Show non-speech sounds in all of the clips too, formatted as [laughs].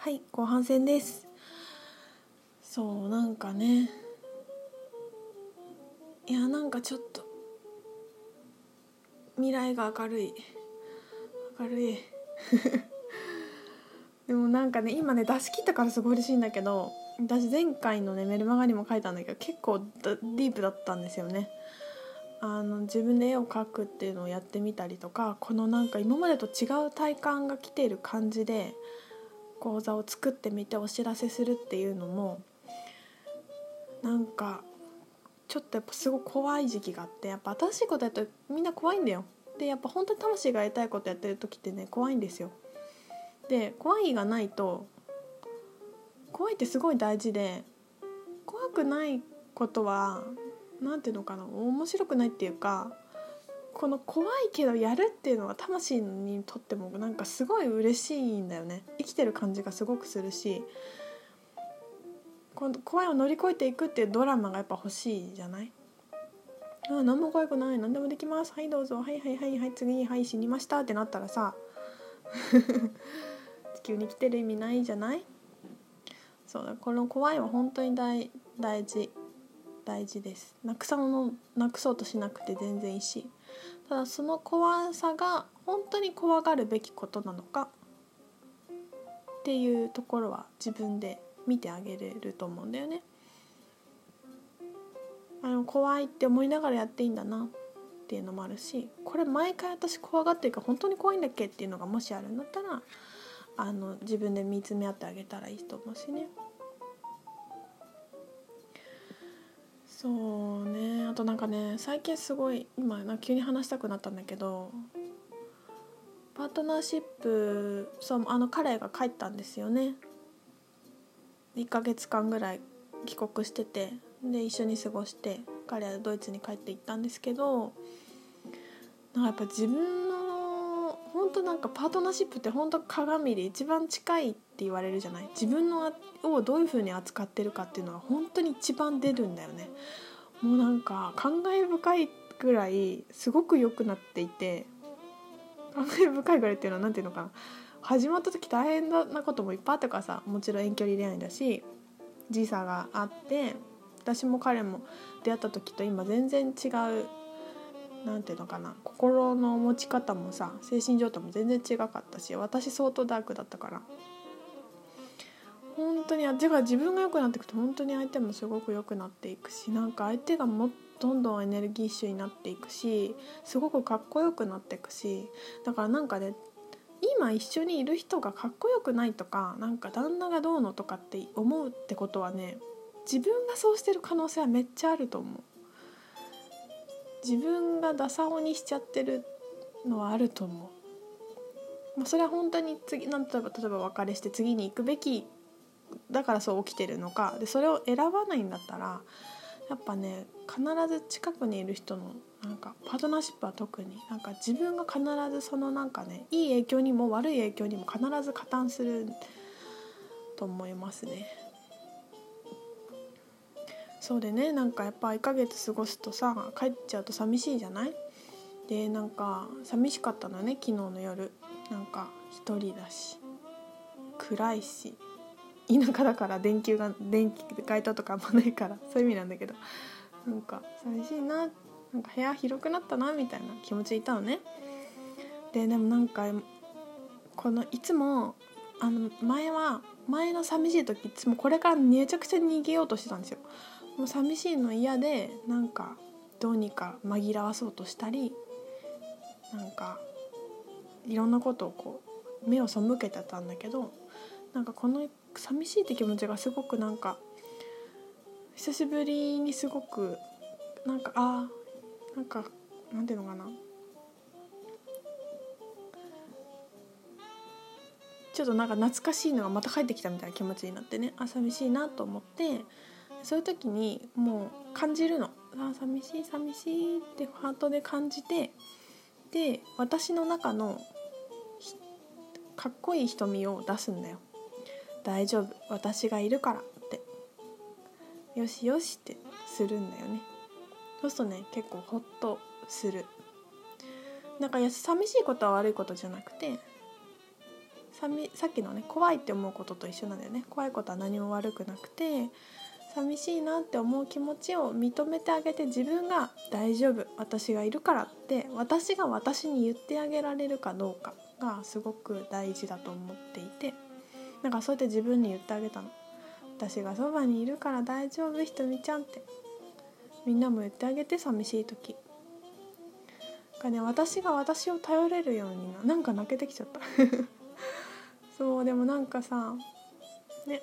はい後半戦です。そうなんかね。いやなんかちょっと未来が明るい。明るい。[laughs] でもなんかね今ね出し切ったからすごい嬉しいんだけど私前回のねメルマガにも書いたんだけど結構ディープだったんですよね。あの自分で絵を描くっていうのをやってみたりとかこのなんか今までと違う体感が来ている感じで講座を作ってみてお知らせするっていうのもなんかちょっとやっぱすごい怖い時期があってやっぱ新しいことやるとみんな怖いんだよ。でやっぱ本当に魂がやりたいことやってる時ってね怖いんですよ。で怖いがないと怖いってすごい大事で怖くないことは何ていうのかな面白くないっていうかこの怖いけどやるっていうのは魂にとってもなんかすごい嬉しいんだよね。生きてる感じがすごくするし今度怖いを乗り越えていくっていうドラマがやっぱ欲しいじゃない？あ何も怖くない。何でもできます。はいどうぞ。はいはいはいはい次。はい死にましたってなったらさ [laughs] 地球に来てる意味ないじゃない？そうだこの怖いは本当に大大事大事です。なくさのなくそうとしなくて全然いいし。ただその怖さが本当に怖がるべきことなのかっていうところは自分で見てあげれると思うんだよね。あの怖いって思いながらやっていいんだなっていうのもあるしこれ毎回私怖がってるから本当に怖いんだっけっていうのがもしあるんだったらあの自分で見つめ合ってあげたらいいと思うしね。そうねとなんかね最近すごい今な急に話したくなったんだけどパートナーシップそうあの彼が帰ったんですよね。1ヶ月間ぐらい帰国しててで一緒に過ごして彼はドイツに帰って行ったんですけどなんかやっぱ自分の本当なんかパートナーシップって本当鏡で一番近いって言われるじゃない？自分のをどういう風に扱ってるかっていうのが本当に一番出るんだよね。もうなんか感慨深いぐらいすごく良くなっていて感慨深いぐらいっていうのは何ていうのかな。始まった時大変なこともいっぱいあったからさもちろん遠距離恋愛だし時差があって私も彼も出会った時と今全然違う何ていうのかな。心の持ち方もさ精神状態も全然違かったし私相当ダークだったから。当にだか自分が良くなっていくと本当に相手もすごく良くなっていくしなんか相手がもどんどんエネルギッシュになっていくしすごくかっこよくなっていくしだからなんかね今一緒にいる人がかっこよくないとかなんか旦那がどうのとかって思うってことはね自分がそうしてる可能性はめっちゃあると思う。自分がダサ男にしちゃってるのはあると思う、まあ、それは本当に次なん例えば例えば別れして次に行くべきだからそう起きてるのか。でそれを選ばないんだったらやっぱね必ず近くにいる人のなんかパートナーシップは特になんか自分が必ずそのなんかねいい影響にも悪い影響にも必ず加担すると思いますね。そうでねなんかやっぱ1ヶ月過ごすとさ帰っちゃうと寂しいじゃない？でなんか寂しかったのね昨日の夜。なんか一人だし暗いし。田舎だから電球が電気街灯とかあんまないから [laughs] そういう意味なんだけどなんか寂しいななんか部屋広くなったなみたいな気持ちでいたのね。ででもなんかこのいつもあの前は前の寂しい時いつもこれからめちゃくちゃ逃げようとしてたんですよ。もう寂しいの嫌でなんかどうにか紛らわそうとしたりなんかいろんなことをこう目を背けてたんだけどなんかこの寂しいって気持ちがすごくなんか久しぶりにすごくなんかあなんかなんていうのかな。ちょっとなんか懐かしいのがまた帰ってきたみたいな気持ちになってね。あ寂しいなと思って。そういう時にもう感じるの。あ寂しい寂しいってハートで感じて。で私の中のかっこいい瞳を出すんだよ。大丈夫。私がいるからって。よしよしってするんだよね。そうするとね結構ホッとする。なんか寂しいことは悪いことじゃなくてさみさっきのね怖いって思うことと一緒なんだよね。怖いことは何も悪くなくて寂しいなって思う気持ちを認めてあげて自分が大丈夫。私がいるからって私が私に言ってあげられるかどうかがすごく大事だと思っていて。なんかそうやって自分に言ってあげたの。私がそばにいるから大丈夫ひとみちゃんって。みんなも言ってあげて寂しい時。かね私が私を頼れるようにななんか泣けてきちゃった。[laughs] そうでもなんかさね。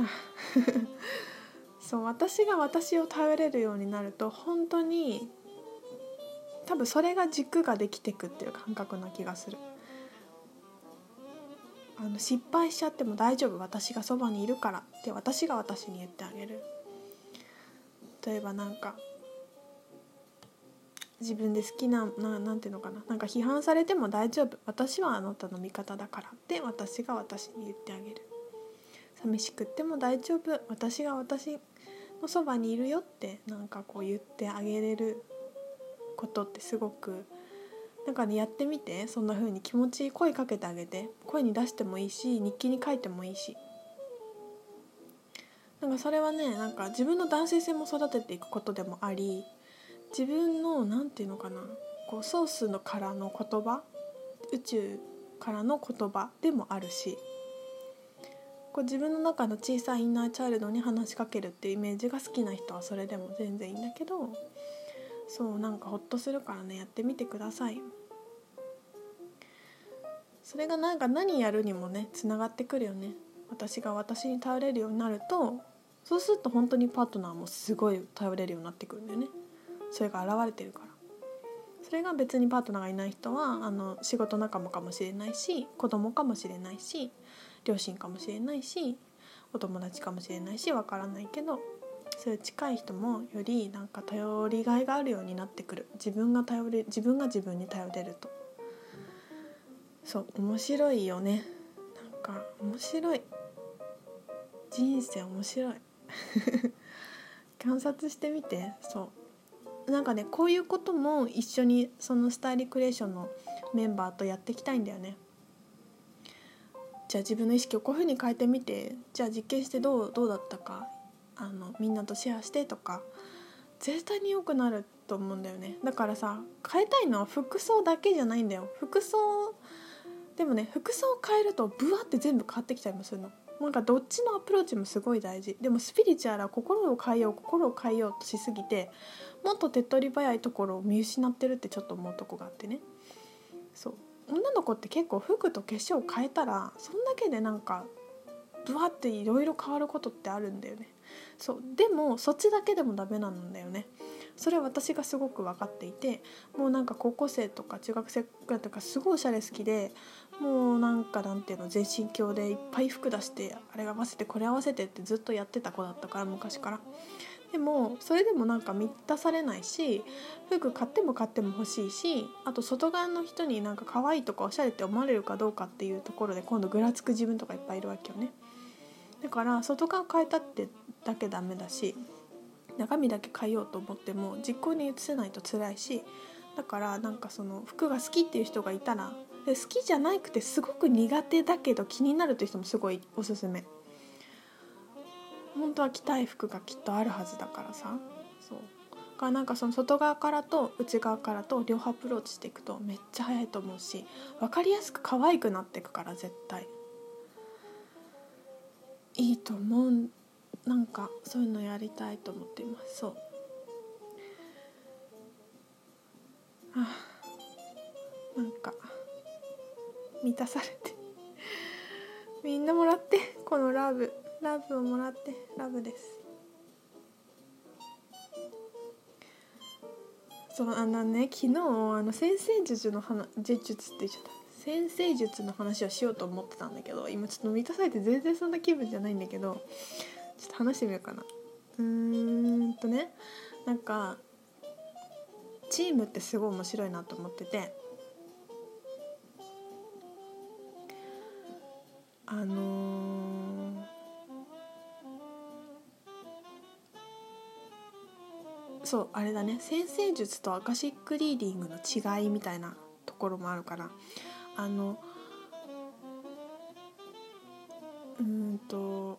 [laughs] そう私が私を頼れるようになると本当に多分それが軸ができてくっていう感覚な気がする。あの失敗しちゃっても大丈夫私がそばにいるからって私が私に言ってあげる。例えばなんか自分で好きなななんていうのかななんか批判されても大丈夫私はあなたの味方だからって私が私に言ってあげる。寂しくっても大丈夫私が私のそばにいるよってなんかこう言ってあげれる。ことってすごくなんかねやってみてそんな風に気持ち声かけてあげて声に出してもいいし日記に書いてもいいし。なんかそれはねなんか自分の男性性も育てていくことでもあり自分の何て言うのかなこうソースのからの言葉宇宙からの言葉でもあるしこう自分の中の小さいインナーチャイルドに話しかけるっていうイメージが好きな人はそれでも全然いいんだけどそうなんかホッとするからねやってみてください。それがなんか何やるにもねつながってくるよね。私が私に頼れるようになるとそうすると本当にパートナーもすごい頼れるようになってくるんだよね。それが現れてるから。それが別にパートナーがいない人はあの仕事仲間かもしれないし子供かもしれないし両親かもしれないしお友達かもしれないしわからないけどそう近い人もよりなんか頼りがいがあるようになってくる。自分が頼れ自分が自分に頼れると。そう面白いよね。なんか面白い。人生面白い。[laughs] 観察してみて。そう。なんかねこういうことも一緒にそのスタイルクリエーションのメンバーとやっていきたいんだよね。じゃあ自分の意識をこういうふうに変えてみて。じゃあ実験してどうどうだったか。あのみんなとシェアしてとか絶対に良くなると思うんだよね。だからさ変えたいのは服装だけじゃないんだよ。服装でもね服装を変えるとブワって全部変わってきたりもするの。なんかどっちのアプローチもすごい大事。でもスピリチュアルは心を変えよう心を変えようとしすぎてもっと手っ取り早いところを見失ってるってちょっと思うとこがあってね。そう。女の子って結構服と化粧を変えたらそんだけでなんかブワっていろいろ変わることってあるんだよね。そうでもそっちだけでもダメなんだよね。それは私がすごく分かっていてもうなんか高校生とか中学生くらいとかすごいおしゃれ好きでもうなんかなんていうの全身鏡でいっぱい服出してあれ合わせてこれ合わせてってずっとやってた子だったから昔から。でもそれでもなんか満たされないし服買っても買っても欲しいしあと外側の人になんか可愛いとかおしゃれって思われるかどうかっていうところで今度ぐらつく自分とかいっぱいいるわけよね。だから外側変えたってだけダメだし中身だけ変えようと思っても実行に移せないと辛いしだからなんかその服が好きっていう人がいたらで好きじゃなくてすごく苦手だけど気になるという人もすごいおすすめ。本当は着たい服がきっとあるはずだからさ。そう。がなんかその外側からと内側からと両方アプローチしていくとめっちゃ早いと思うし分かりやすく可愛くなっていくから絶対。いいと思う。なんかそういうのやりたいと思っています。そう。あなんか満たされて。みんなもらって。このラブ。ラブをもらって。ラブです。そうあのね昨日あの先生術の話術って言っちゃった。先生術の話をしようと思ってたんだけど今ちょっと満たされて全然そんな気分じゃないんだけどちょっと話してみようかな。うーんとねなんかチームってすごい面白いなと思っててあのー、そうあれだね。先生術とアカシックリーディングの違いみたいなところもあるからあのうんと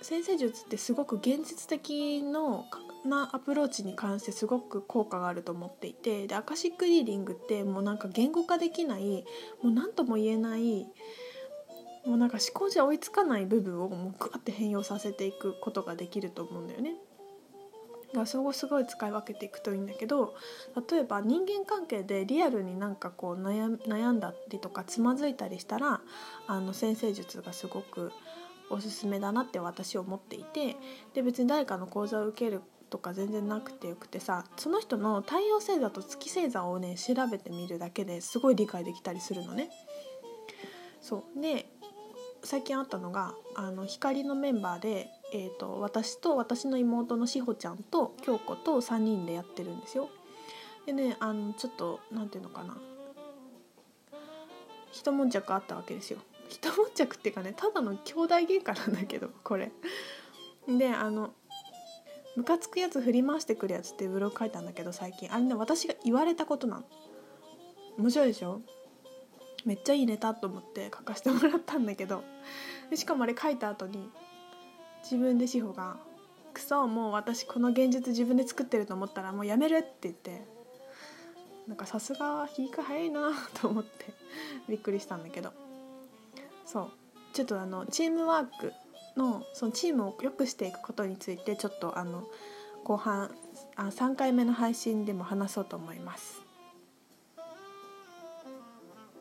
先生術ってすごく現実的のなアプローチに関してすごく効果があると思っていてでアカシックリーディングってもうなんか言語化できないもう何とも言えないもうなんか思考じゃ追いつかない部分をもうグワッて変容させていくことができると思うんだよね。だからそこすごい使い分けていくといいんだけど例えば人間関係でリアルになんかこう悩悩んだりとかつまずいたりしたらあの先生術がすごくおすすめだなって私は思っていてで別に誰かの講座を受けるとか全然なくてよくてさその人の太陽星座と月星座をね調べてみるだけですごい理解できたりするのね。そうで最近あったのがあの光のメンバーで、えーと、私と私の妹のしほちゃんと京子と3人でやってるんですよ。でねあのちょっと何ていうのかな一悶着あったわけですよ。一悶着っていうかねただの兄弟喧嘩なんだけどこれ。であのムカつくやつ振り回してくるやつってブログ書いたんだけど最近あれね私が言われたことなの面白いでしょ？めっちゃいいネタと思って書かせてもらったんだけどでしかもあれ書いた後に自分で志保が「クソもう私この現実自分で作ってると思ったらもうやめる」って言ってなんかさすがは引く早いなと思ってびっくりしたんだけどそうちょっとあのチームワークのそのチームを良くしていくことについてちょっとあの後半あ3回目の配信でも話そうと思います。